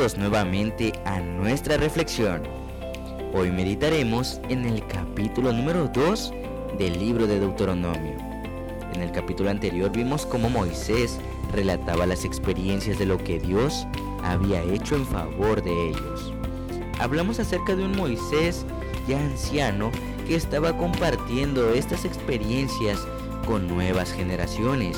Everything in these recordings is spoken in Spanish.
nuevamente a nuestra reflexión. Hoy meditaremos en el capítulo número 2 del libro de Deuteronomio. En el capítulo anterior vimos cómo Moisés relataba las experiencias de lo que Dios había hecho en favor de ellos. Hablamos acerca de un Moisés ya anciano que estaba compartiendo estas experiencias con nuevas generaciones.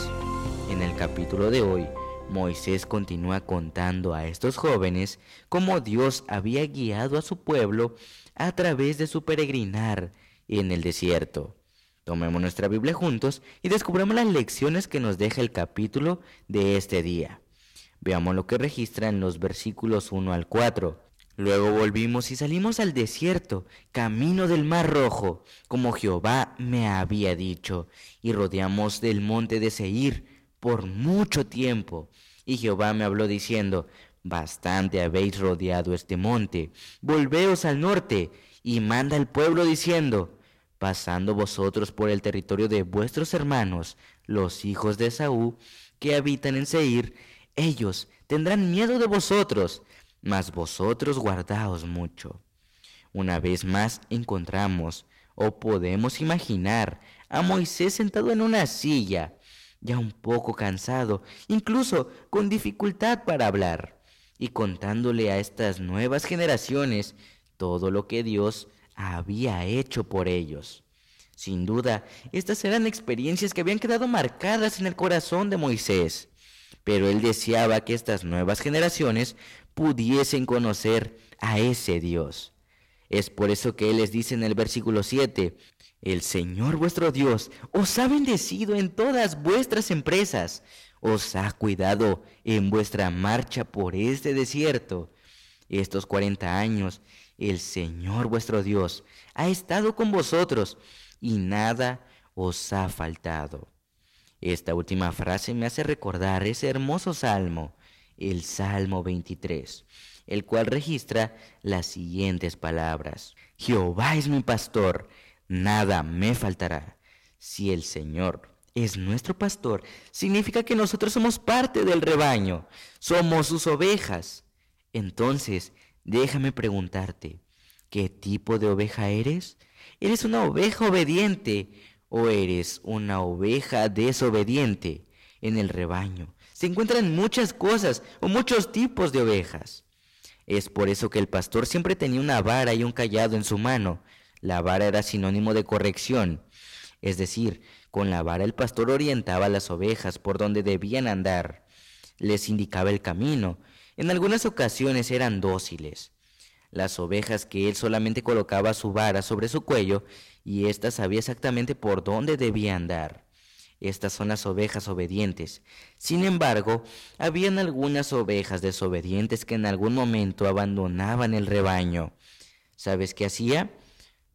En el capítulo de hoy, Moisés continúa contando a estos jóvenes cómo Dios había guiado a su pueblo a través de su peregrinar en el desierto. Tomemos nuestra Biblia juntos y descubramos las lecciones que nos deja el capítulo de este día. Veamos lo que registra en los versículos 1 al 4. Luego volvimos y salimos al desierto, camino del mar rojo, como Jehová me había dicho, y rodeamos del monte de Seir por mucho tiempo. Y Jehová me habló diciendo, Bastante habéis rodeado este monte, volveos al norte, y manda al pueblo diciendo, Pasando vosotros por el territorio de vuestros hermanos, los hijos de Saúl, que habitan en Seir, ellos tendrán miedo de vosotros, mas vosotros guardaos mucho. Una vez más encontramos, o podemos imaginar, a Moisés sentado en una silla, ya un poco cansado, incluso con dificultad para hablar, y contándole a estas nuevas generaciones todo lo que Dios había hecho por ellos. Sin duda, estas eran experiencias que habían quedado marcadas en el corazón de Moisés, pero él deseaba que estas nuevas generaciones pudiesen conocer a ese Dios. Es por eso que Él les dice en el versículo 7, el Señor vuestro Dios os ha bendecido en todas vuestras empresas, os ha cuidado en vuestra marcha por este desierto. Estos cuarenta años el Señor vuestro Dios ha estado con vosotros y nada os ha faltado. Esta última frase me hace recordar ese hermoso salmo, el Salmo 23, el cual registra las siguientes palabras. Jehová es mi pastor nada me faltará. Si el Señor es nuestro pastor, significa que nosotros somos parte del rebaño, somos sus ovejas. Entonces, déjame preguntarte, ¿qué tipo de oveja eres? ¿Eres una oveja obediente o eres una oveja desobediente? En el rebaño se encuentran muchas cosas o muchos tipos de ovejas. Es por eso que el pastor siempre tenía una vara y un callado en su mano la vara era sinónimo de corrección, es decir, con la vara el pastor orientaba a las ovejas por donde debían andar, les indicaba el camino, en algunas ocasiones eran dóciles. Las ovejas que él solamente colocaba su vara sobre su cuello y ésta sabía exactamente por dónde debía andar. Estas son las ovejas obedientes. Sin embargo, habían algunas ovejas desobedientes que en algún momento abandonaban el rebaño. ¿Sabes qué hacía?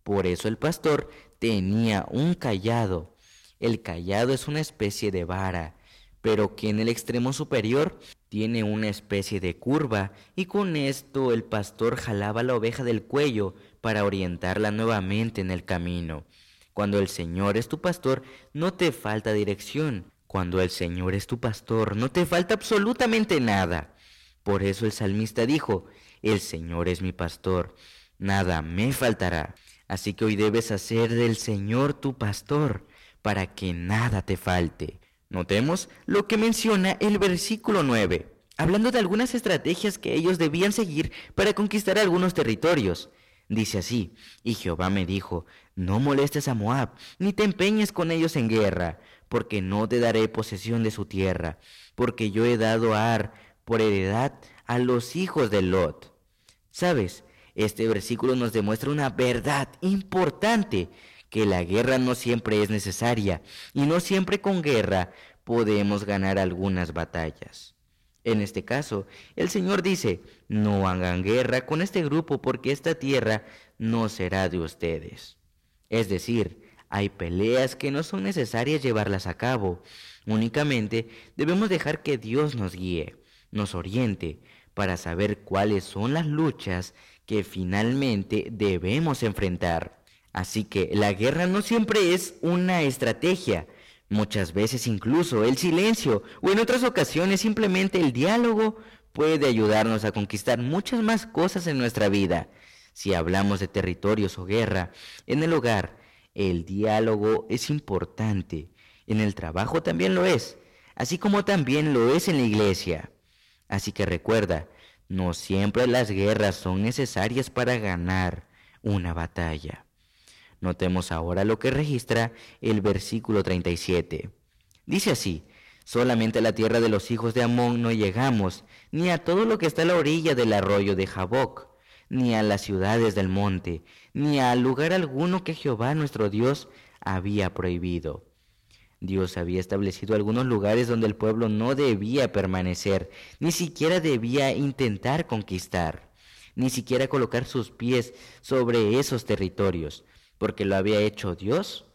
Por eso el pastor tenía un callado. El callado es una especie de vara, pero que en el extremo superior tiene una especie de curva y con esto el pastor jalaba la oveja del cuello para orientarla nuevamente en el camino. Cuando el Señor es tu pastor, no te falta dirección. Cuando el Señor es tu pastor, no te falta absolutamente nada. Por eso el salmista dijo, el Señor es mi pastor, nada me faltará. Así que hoy debes hacer del Señor tu pastor, para que nada te falte. Notemos lo que menciona el versículo 9, hablando de algunas estrategias que ellos debían seguir para conquistar algunos territorios. Dice así, y Jehová me dijo, no molestes a Moab, ni te empeñes con ellos en guerra, porque no te daré posesión de su tierra, porque yo he dado a Ar por heredad a los hijos de Lot. ¿Sabes? Este versículo nos demuestra una verdad importante, que la guerra no siempre es necesaria y no siempre con guerra podemos ganar algunas batallas. En este caso, el Señor dice, no hagan guerra con este grupo porque esta tierra no será de ustedes. Es decir, hay peleas que no son necesarias llevarlas a cabo. Únicamente debemos dejar que Dios nos guíe, nos oriente, para saber cuáles son las luchas que finalmente debemos enfrentar. Así que la guerra no siempre es una estrategia, muchas veces incluso el silencio o en otras ocasiones simplemente el diálogo puede ayudarnos a conquistar muchas más cosas en nuestra vida. Si hablamos de territorios o guerra, en el hogar, el diálogo es importante. En el trabajo también lo es, así como también lo es en la iglesia. Así que recuerda, no siempre las guerras son necesarias para ganar una batalla. Notemos ahora lo que registra el versículo 37. Dice así, solamente a la tierra de los hijos de Amón no llegamos, ni a todo lo que está a la orilla del arroyo de Jaboc, ni a las ciudades del monte, ni a lugar alguno que Jehová nuestro Dios había prohibido. Dios había establecido algunos lugares donde el pueblo no debía permanecer, ni siquiera debía intentar conquistar, ni siquiera colocar sus pies sobre esos territorios, porque lo había hecho Dios.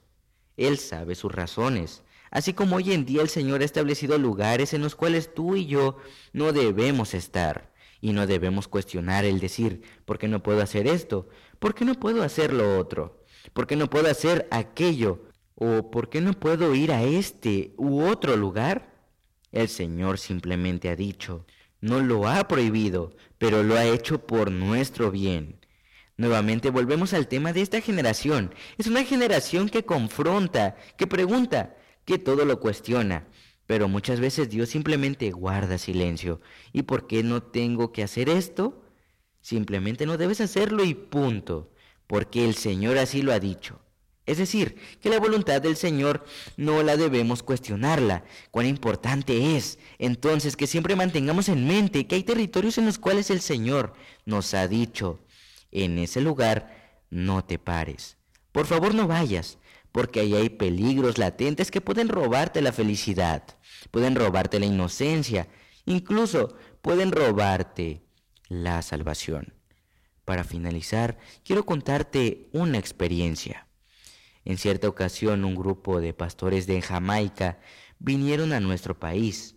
Él sabe sus razones, así como hoy en día el Señor ha establecido lugares en los cuales tú y yo no debemos estar, y no debemos cuestionar el decir, ¿por qué no puedo hacer esto? ¿Por qué no puedo hacer lo otro? ¿Por qué no puedo hacer aquello? ¿O por qué no puedo ir a este u otro lugar? El Señor simplemente ha dicho, no lo ha prohibido, pero lo ha hecho por nuestro bien. Nuevamente volvemos al tema de esta generación. Es una generación que confronta, que pregunta, que todo lo cuestiona. Pero muchas veces Dios simplemente guarda silencio. ¿Y por qué no tengo que hacer esto? Simplemente no debes hacerlo y punto. Porque el Señor así lo ha dicho. Es decir, que la voluntad del Señor no la debemos cuestionarla. Cuán importante es entonces que siempre mantengamos en mente que hay territorios en los cuales el Señor nos ha dicho, en ese lugar no te pares. Por favor no vayas, porque ahí hay peligros latentes que pueden robarte la felicidad, pueden robarte la inocencia, incluso pueden robarte la salvación. Para finalizar, quiero contarte una experiencia. En cierta ocasión un grupo de pastores de Jamaica vinieron a nuestro país.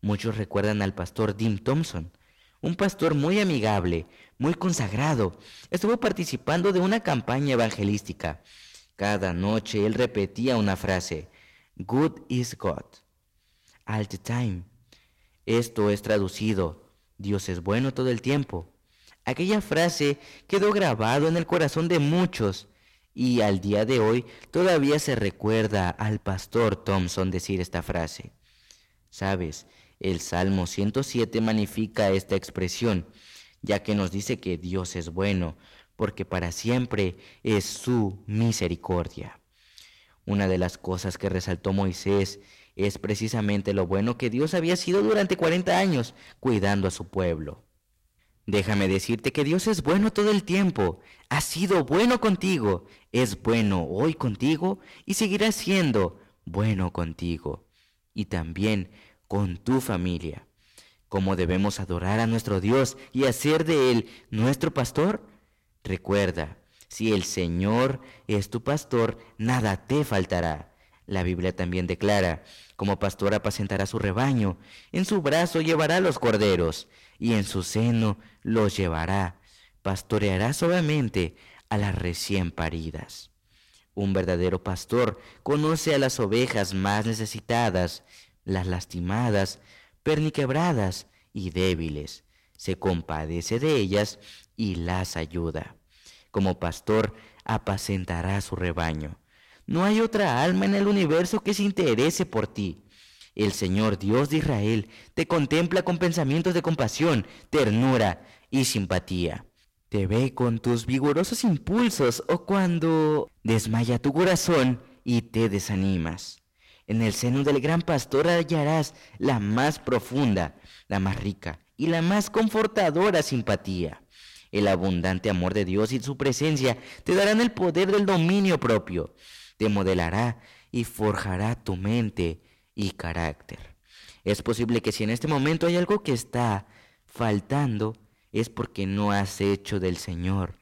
Muchos recuerdan al pastor Dim Thompson, un pastor muy amigable, muy consagrado. Estuvo participando de una campaña evangelística. Cada noche él repetía una frase, Good is God, all the time. Esto es traducido, Dios es bueno todo el tiempo. Aquella frase quedó grabado en el corazón de muchos y al día de hoy todavía se recuerda al pastor Thompson decir esta frase. Sabes, el Salmo 107 magnifica esta expresión, ya que nos dice que Dios es bueno, porque para siempre es su misericordia. Una de las cosas que resaltó Moisés es precisamente lo bueno que Dios había sido durante 40 años cuidando a su pueblo. Déjame decirte que Dios es bueno todo el tiempo, ha sido bueno contigo, es bueno hoy contigo y seguirá siendo bueno contigo. Y también con tu familia. ¿Cómo debemos adorar a nuestro Dios y hacer de Él nuestro pastor? Recuerda, si el Señor es tu pastor, nada te faltará. La Biblia también declara, como pastor apacentará su rebaño, en su brazo llevará los corderos, y en su seno los llevará, pastoreará suavemente a las recién paridas. Un verdadero pastor conoce a las ovejas más necesitadas las lastimadas, perniquebradas y débiles. Se compadece de ellas y las ayuda. Como pastor, apacentará su rebaño. No hay otra alma en el universo que se interese por ti. El Señor Dios de Israel te contempla con pensamientos de compasión, ternura y simpatía. Te ve con tus vigorosos impulsos o cuando desmaya tu corazón y te desanimas. En el seno del gran pastor hallarás la más profunda, la más rica y la más confortadora simpatía. El abundante amor de Dios y su presencia te darán el poder del dominio propio. Te modelará y forjará tu mente y carácter. Es posible que si en este momento hay algo que está faltando, es porque no has hecho del Señor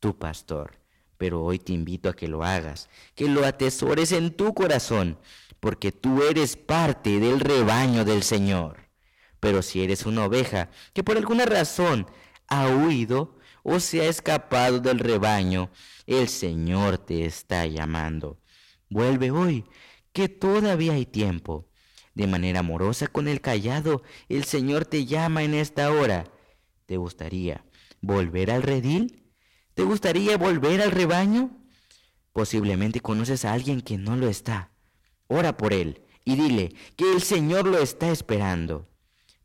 tu pastor. Pero hoy te invito a que lo hagas, que lo atesores en tu corazón, porque tú eres parte del rebaño del Señor. Pero si eres una oveja que por alguna razón ha huido o se ha escapado del rebaño, el Señor te está llamando. Vuelve hoy, que todavía hay tiempo. de manera amorosa con el callado, el Señor te llama en esta hora. ¿Te gustaría volver al redil? ¿Te gustaría volver al rebaño? Posiblemente conoces a alguien que no lo está. Ora por él y dile que el Señor lo está esperando.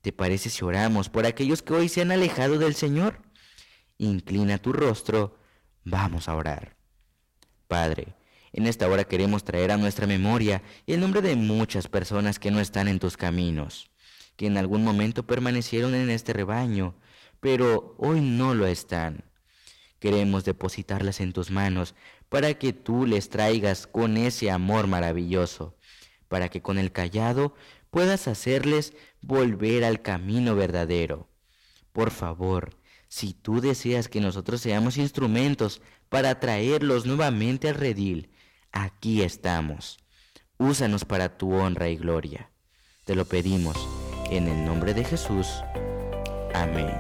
¿Te parece si oramos por aquellos que hoy se han alejado del Señor? Inclina tu rostro, vamos a orar. Padre, en esta hora queremos traer a nuestra memoria el nombre de muchas personas que no están en tus caminos, que en algún momento permanecieron en este rebaño, pero hoy no lo están. Queremos depositarlas en tus manos para que tú les traigas con ese amor maravilloso, para que con el callado puedas hacerles volver al camino verdadero. Por favor, si tú deseas que nosotros seamos instrumentos para traerlos nuevamente al redil, aquí estamos. Úsanos para tu honra y gloria. Te lo pedimos en el nombre de Jesús. Amén.